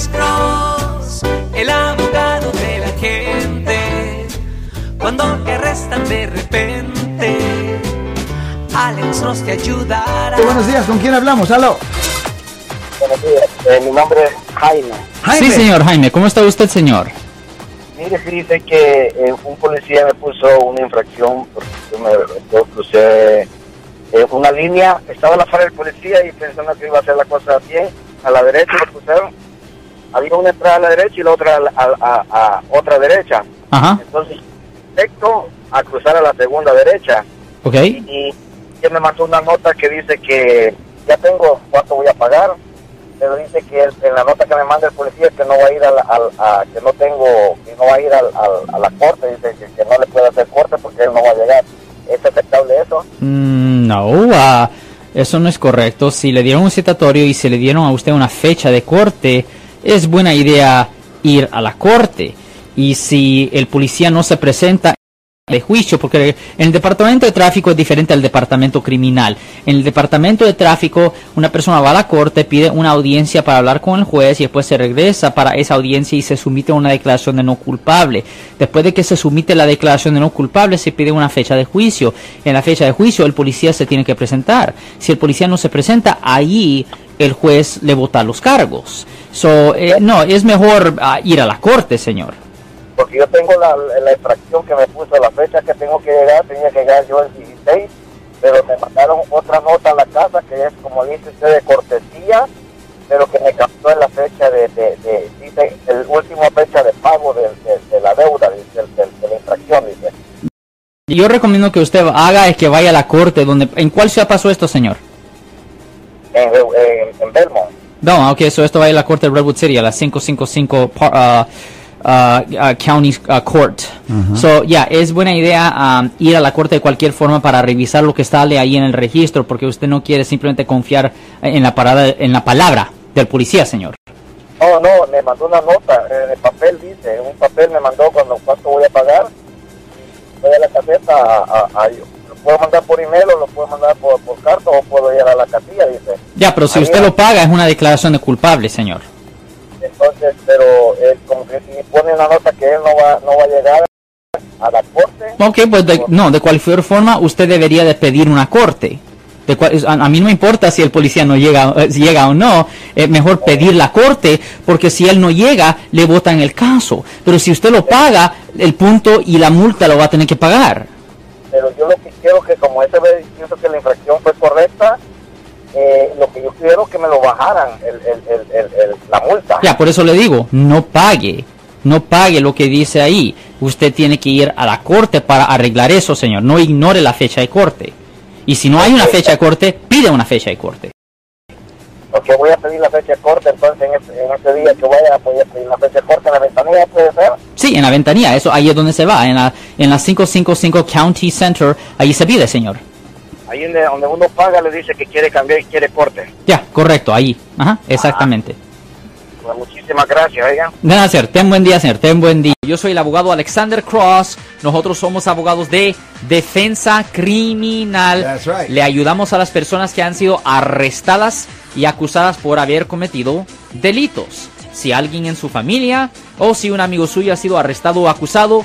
Alex Cross, el abogado de la gente. Cuando te arrestan de repente, Alex Cross te ayudará. Buenos días, ¿con quién hablamos? Aló. Buenos días, eh, mi nombre es Jaime. Jaime. Sí, señor Jaime, ¿cómo está usted, señor? Mire, dice que eh, un policía me puso una infracción porque yo, me, yo crucé eh, una línea, estaba a la par del policía y pensando que iba a hacer la cosa bien, a la derecha lo cruzaron. Había una entrada a la derecha y la otra a, a- a- a otra derecha. Ajá, Entonces, directo a cruzar a la segunda derecha. ok. y él me mandó una nota que dice que ya tengo cuánto voy a pagar, pero dice que el- en la nota que me manda el policía que no va a ir a, la- al- a- que no tengo, que no va a ir a la corte, dice que, que no le puede hacer corte porque él no va a llegar. ¿Es aceptable eso? Mm, no, ah, eso no es correcto. Si le dieron un citatorio y se le dieron a usted una fecha de corte, es buena idea ir a la corte. Y si el policía no se presenta de juicio, porque en el departamento de tráfico es diferente al departamento criminal. En el departamento de tráfico, una persona va a la corte, pide una audiencia para hablar con el juez y después se regresa para esa audiencia y se somete una declaración de no culpable. Después de que se somete la declaración de no culpable, se pide una fecha de juicio. En la fecha de juicio, el policía se tiene que presentar. Si el policía no se presenta, ahí el juez le vota los cargos. So, eh, no, es mejor ah, ir a la corte, señor. Porque yo tengo la, la infracción que me puso, la fecha que tengo que llegar, tenía que llegar yo el 16, pero me mandaron otra nota a la casa que es, como dice usted, de cortesía, pero que me captó en la fecha de, de, de- dice, el último fecha de pago de, la deuda, dice, de, de la infracción, dice. Yo recomiendo que usted haga es que vaya a la corte. donde ¿En cuál ciudad pasó esto, señor? En, en, en Belmont. No, ok, eso esto va a ir a la corte de Redwood City, a la 555 par- ah, ah, ah, County ah, Court. So, ya, es buena idea um, ir a la corte de cualquier forma para revisar lo que sale ahí en el registro, porque usted no quiere simplemente confiar en la, parada, en la palabra del policía, señor. No, no, me mandó una nota, en el papel dice, un papel me mandó cuando cuánto voy a pagar, voy a la caseta, a, a- a- lo puedo mandar por email o lo puedo mandar por, por Ya, pero si usted lo paga es una declaración de culpable, señor. Entonces, pero es como que si pone una nota que él no va, no va a llegar a la corte, Ok, pues de- no, de cualquier forma usted debería de pedir una corte. De cual- a, a mí no me importa si el policía no llega, eh, si llega o no, es mejor pedir la corte, porque si él no llega, le votan el caso. Pero si usted lo paga, el punto y la multa lo va a tener que pagar. pero yo lo que quiero que como ese pienso que la infracción fue correcta, eh, lo que yo quiero que me lo bajaran, el, la multa. Ya, por eso le digo, no pague, no pague lo que dice ahí. Usted tiene que ir a la corte para arreglar eso, señor. No ignore la fecha de corte. Y si no hay una fecha de corte, pide una fecha de corte. Porque voy a pedir la fecha corta, entonces en ese, en ese día que vaya voy a pedir la fecha corta en la ventanilla, puede ser. Sí, en la ventanilla, eso ahí es donde se va, en la, en la 555 County Center, ahí se pide, señor. Ahí donde, donde uno paga le dice que quiere cambiar y quiere corte. Ya, correcto, ahí. Ajá, exactamente. Pues muchísimas gracias, nada, señor. Ten buen día, señor. Ten buen día. Yo soy el abogado Alexander Cross. Nosotros somos abogados de defensa criminal. That's right. Le ayudamos a las personas que han sido arrestadas y acusadas por haber cometido delitos. Si alguien en su familia o si un amigo suyo ha sido arrestado o acusado,